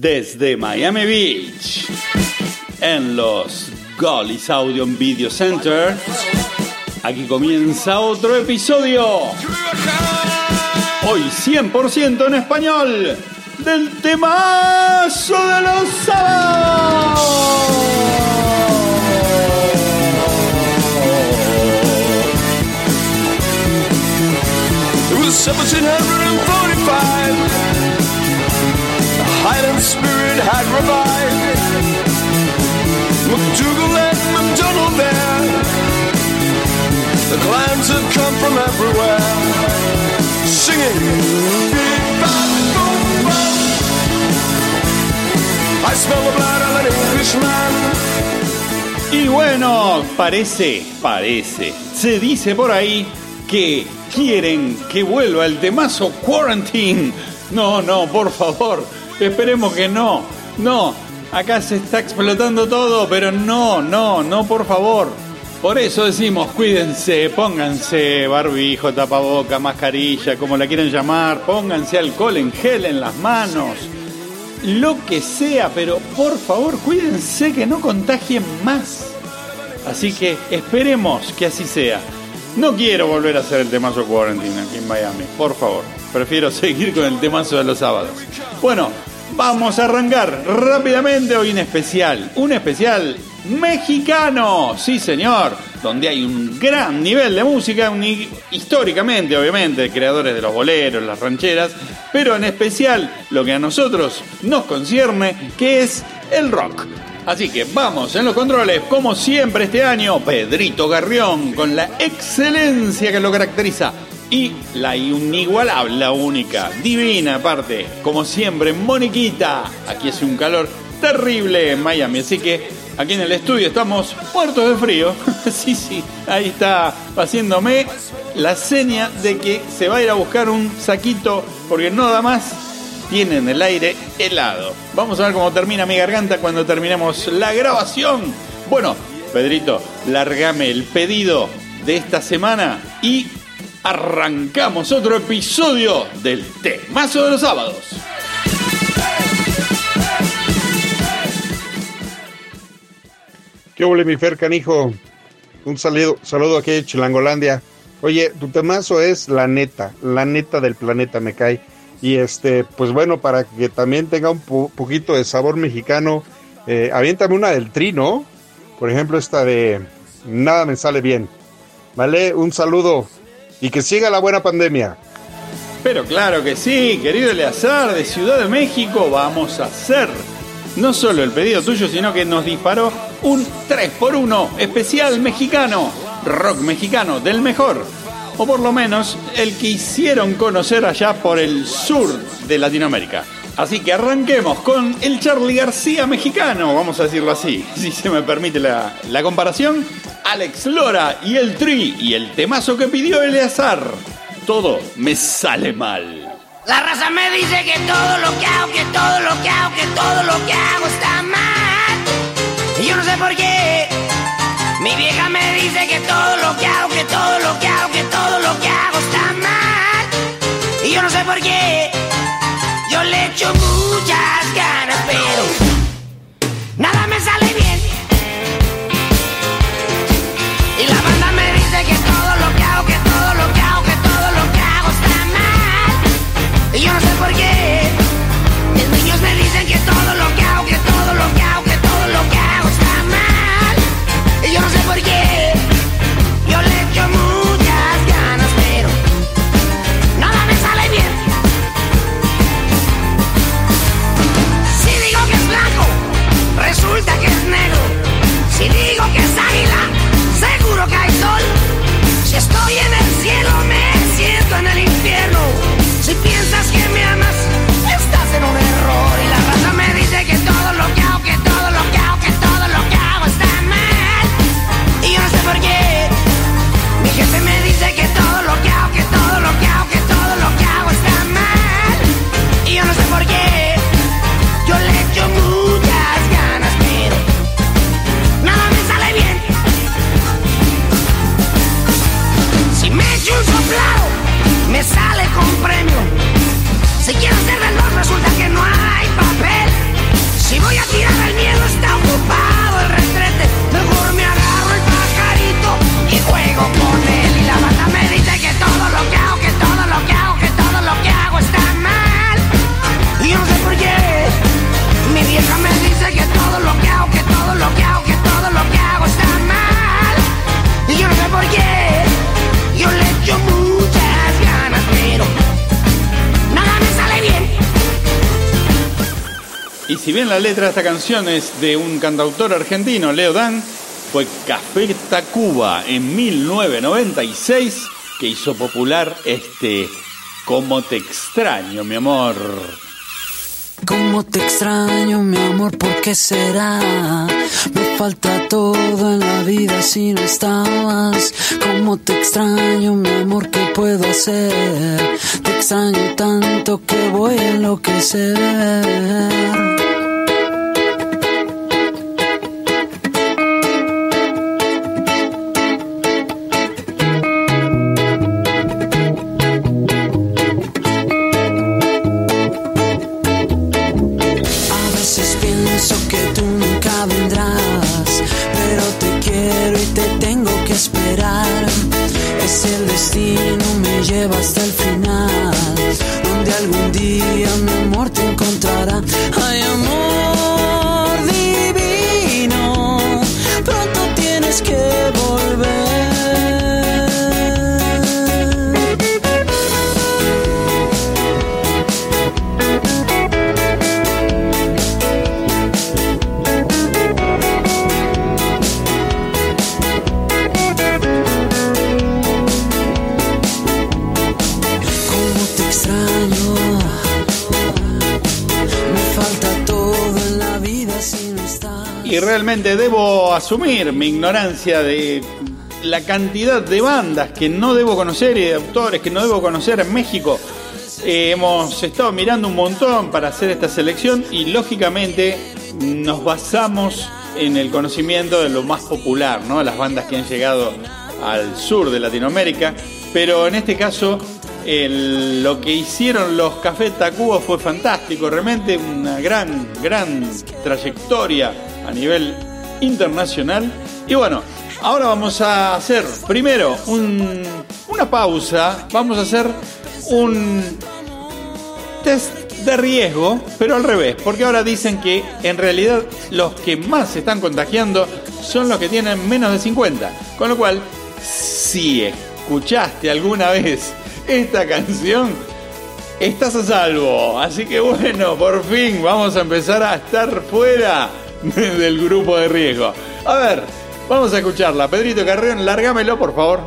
desde Miami Beach, en los Gollis Audio Video Center. Aquí comienza otro episodio. Hoy 100% en español del temazo de los sábados. It was 1745. The Highland spirit had revived. MacDougall and MacDonald there. The clans had come from everywhere. Singing. I smell the blood of an Englishman. Y bueno, parece, parece, se dice por ahí que quieren que vuelva el temazo Quarantine. No, no, por favor, esperemos que no, no, acá se está explotando todo, pero no, no, no, por favor. Por eso decimos, cuídense, pónganse barbijo, tapaboca, mascarilla, como la quieran llamar, pónganse alcohol en gel en las manos, lo que sea, pero por favor cuídense que no contagien más. Así que esperemos que así sea. No quiero volver a hacer el temazo Quarantine aquí en Miami, por favor. Prefiero seguir con el temazo de los sábados. Bueno, vamos a arrancar rápidamente hoy un especial. Un especial mexicano, sí señor, donde hay un gran nivel de música, históricamente obviamente, creadores de los boleros, las rancheras, pero en especial lo que a nosotros nos concierne, que es el rock. Así que vamos en los controles, como siempre este año, Pedrito Garrión, con la excelencia que lo caracteriza. Y la inigualable, la única, divina aparte, como siempre, Moniquita. Aquí hace un calor terrible en Miami, así que aquí en el estudio estamos muertos de frío. sí, sí, ahí está haciéndome la seña de que se va a ir a buscar un saquito, porque no da más tienen el aire helado. Vamos a ver cómo termina mi garganta cuando terminemos la grabación. Bueno, Pedrito, largame el pedido de esta semana y arrancamos otro episodio del Temazo de los Sábados. ¿Qué huele mi Fer Canijo? Un saludo, saludo aquí de Chilangolandia. Oye, tu temazo es la neta, la neta del planeta me cae. Y este, pues bueno, para que también tenga un po- poquito de sabor mexicano, eh, aviéntame una del tri, ¿no? Por ejemplo, esta de Nada me sale bien. ¿Vale? Un saludo y que siga la buena pandemia. Pero claro que sí, querido Eleazar de Ciudad de México, vamos a hacer no solo el pedido tuyo, sino que nos disparó un 3x1 especial mexicano, rock mexicano del mejor, o por lo menos el que hicieron conocer allá por el sur de Latinoamérica. Así que arranquemos con el Charlie García mexicano, vamos a decirlo así, si se me permite la, la comparación. Alex Lora y el Tri y el temazo que pidió Eleazar. Todo me sale mal. La raza me dice que todo lo que hago, que todo lo que hago, que todo lo que hago está mal. Y yo no sé por qué. Mi vieja me dice que todo lo que hago, que todo lo que hago, que todo lo que hago está mal. Y yo no sé por qué. Yo le echo muchas Y si bien la letra de esta canción es de un cantautor argentino, Leo Dan, fue Café Tacuba en 1996 que hizo popular este Como te extraño, mi amor. Cómo te extraño, mi amor, ¿por qué será? Me falta todo en la vida si no estabas. Cómo te extraño, mi amor, ¿qué puedo hacer? Te extraño tanto que voy a enloquecer. Esperar. Es el destino, me lleva hasta el final, donde algún día mi amor te encontrará. Ay, amor realmente debo asumir mi ignorancia de la cantidad de bandas que no debo conocer y de autores que no debo conocer en México. Eh, hemos estado mirando un montón para hacer esta selección y lógicamente nos basamos en el conocimiento de lo más popular, ¿no? Las bandas que han llegado al sur de Latinoamérica. Pero en este caso, lo que hicieron los Café Tacuba fue fantástico, realmente una gran, gran trayectoria a nivel internacional. Y bueno, ahora vamos a hacer primero un- una pausa, vamos a hacer un test de riesgo, pero al revés, porque ahora dicen que en realidad los que más se están contagiando son los que tienen menos de 50. Con lo cual, si escuchaste alguna vez esta canción, estás a salvo. Así que bueno, por fin vamos a empezar a estar fuera del grupo de riesgo. A ver, vamos a escucharla. Pedrito Carrión, lárgamelo, por favor.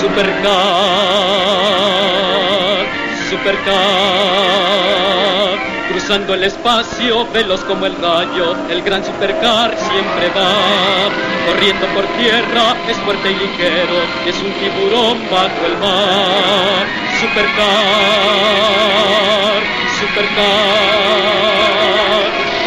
Supercar, Supercar, cruzando el espacio, veloz como el gallo, el gran Supercar siempre va, corriendo por tierra, es fuerte y ligero, es un tiburón bajo el mar. Supercar, Supercar,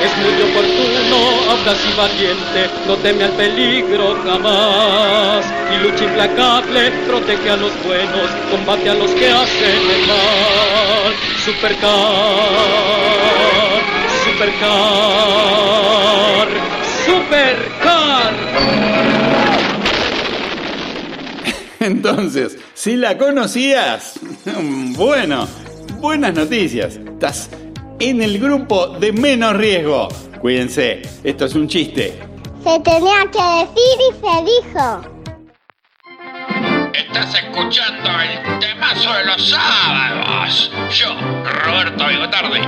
es muy oportuno, audaz y valiente, no teme al peligro jamás. Y lucha implacable, protege a los buenos, combate a los que hacen el mal. Supercar, supercar, supercar. Entonces, si la conocías, bueno, buenas noticias. Estás en el grupo de menos riesgo. Cuídense, esto es un chiste. Se tenía que decir y se dijo. Estás escuchando el temazo de los sábados. Yo, Roberto Bigotardi,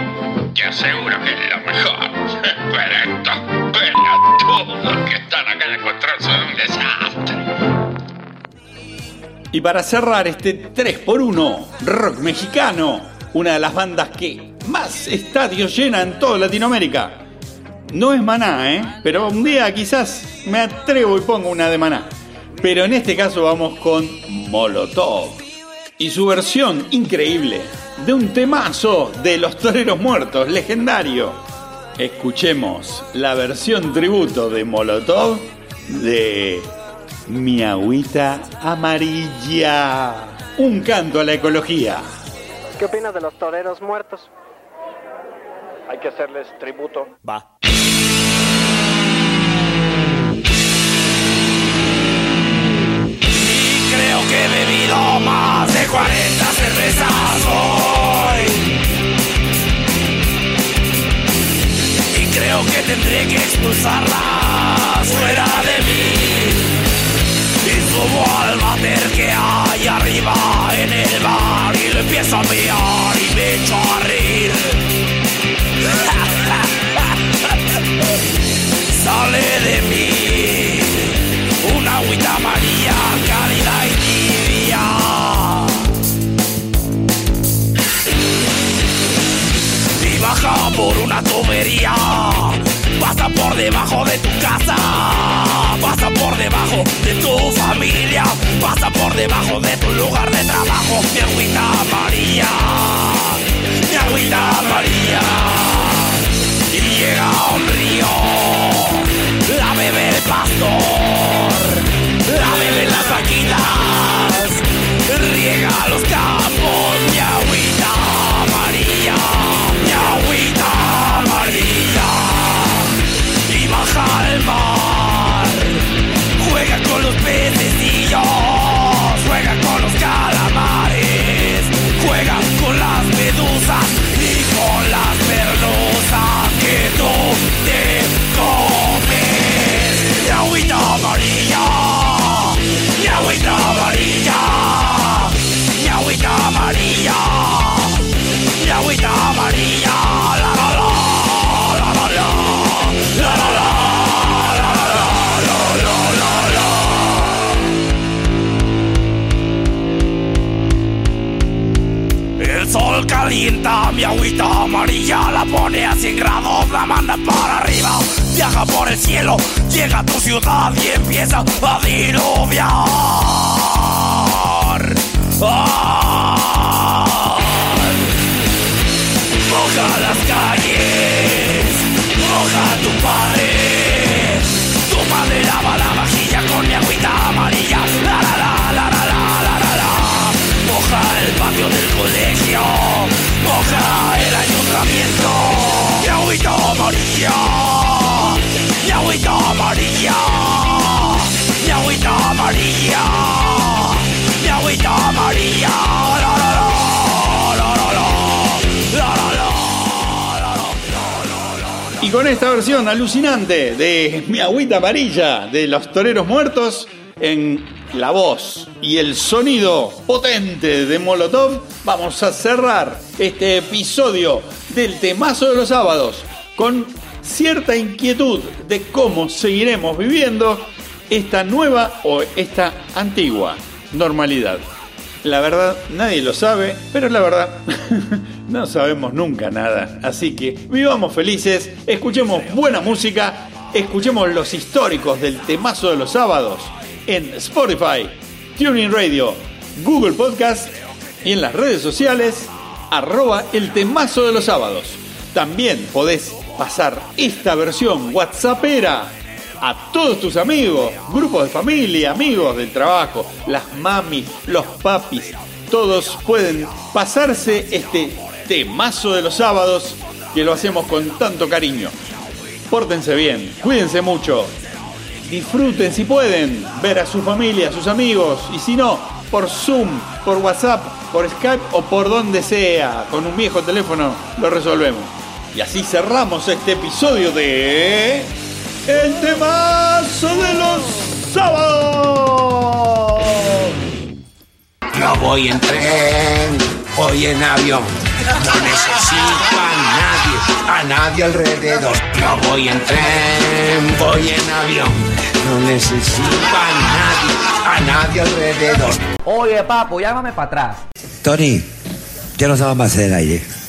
te aseguro que es lo mejor. Pero estos pelotudos que están acá en el control son un desastre. Y para cerrar este 3x1, rock mexicano, una de las bandas que más estadios llena en toda Latinoamérica. No es Maná, ¿eh? Pero un día quizás me atrevo y pongo una de Maná. Pero en este caso vamos con Molotov. Y su versión increíble de un temazo de Los Toreros Muertos, legendario. Escuchemos la versión tributo de Molotov de Mi Agüita Amarilla. Un canto a la ecología. ¿Qué opinas de los toreros muertos? Hay que hacerles tributo. Va. Y creo que he bebido más de 40 cervezas hoy. Y creo que tendré que expulsarlas fuera de mí. Y subo al váter que hay arriba en el bar y le empiezo a mirar y me echo a reír. Sale de mí una agüita María cálida y tibia. Y baja por una tubería, pasa por debajo de tu casa, pasa por debajo de tu familia, pasa por debajo de tu lugar de trabajo. Mi agüita María, mi agüita María. Y llega a un río, bebe el pastor, la beben las vaquitas, riega los campos, mi agüita María, mi agüita María. Y baja al mar, juega con los pececillos, mi agüita amarilla La pone a 100 grados, la manda para arriba Viaja por el cielo, llega a tu ciudad y empieza a diluviar ¡Ah! Las calles, moja tu padre Tu padre lava la vajilla con mi agüita amarilla la, la, la. Moja el patio del colegio, moja el ayuntamiento. Mi agüita amarilla, mi agüita amarilla, mi agüita amarilla, mi agüita amarilla. La la la, la la la, la la la. Y con esta versión alucinante de Mi Agüita Amarilla de los Toreros Muertos en la voz y el sonido potente de Molotov, vamos a cerrar este episodio del temazo de los sábados con cierta inquietud de cómo seguiremos viviendo esta nueva o esta antigua normalidad. La verdad, nadie lo sabe, pero la verdad, no sabemos nunca nada. Así que vivamos felices, escuchemos buena música, escuchemos los históricos del temazo de los sábados en Spotify, Tuning Radio, Google Podcast y en las redes sociales, arroba el temazo de los sábados. También podés pasar esta versión WhatsAppera a todos tus amigos, grupos de familia, amigos del trabajo, las mamis, los papis, todos pueden pasarse este temazo de los sábados que lo hacemos con tanto cariño. Pórtense bien, cuídense mucho, disfruten si pueden ver a su familia, a sus amigos y si no, por Zoom, por WhatsApp, por Skype o por donde sea, con un viejo teléfono lo resolvemos. Y así cerramos este episodio de El temazo de los sábados. No voy en tren, voy en avión. No necesito a nadie, a nadie alrededor. No voy en tren, voy en avión. No necesito a nadie, a nadie alrededor. Oye, papo, llámame para atrás. Tony, ya nos vamos a hacer el aire.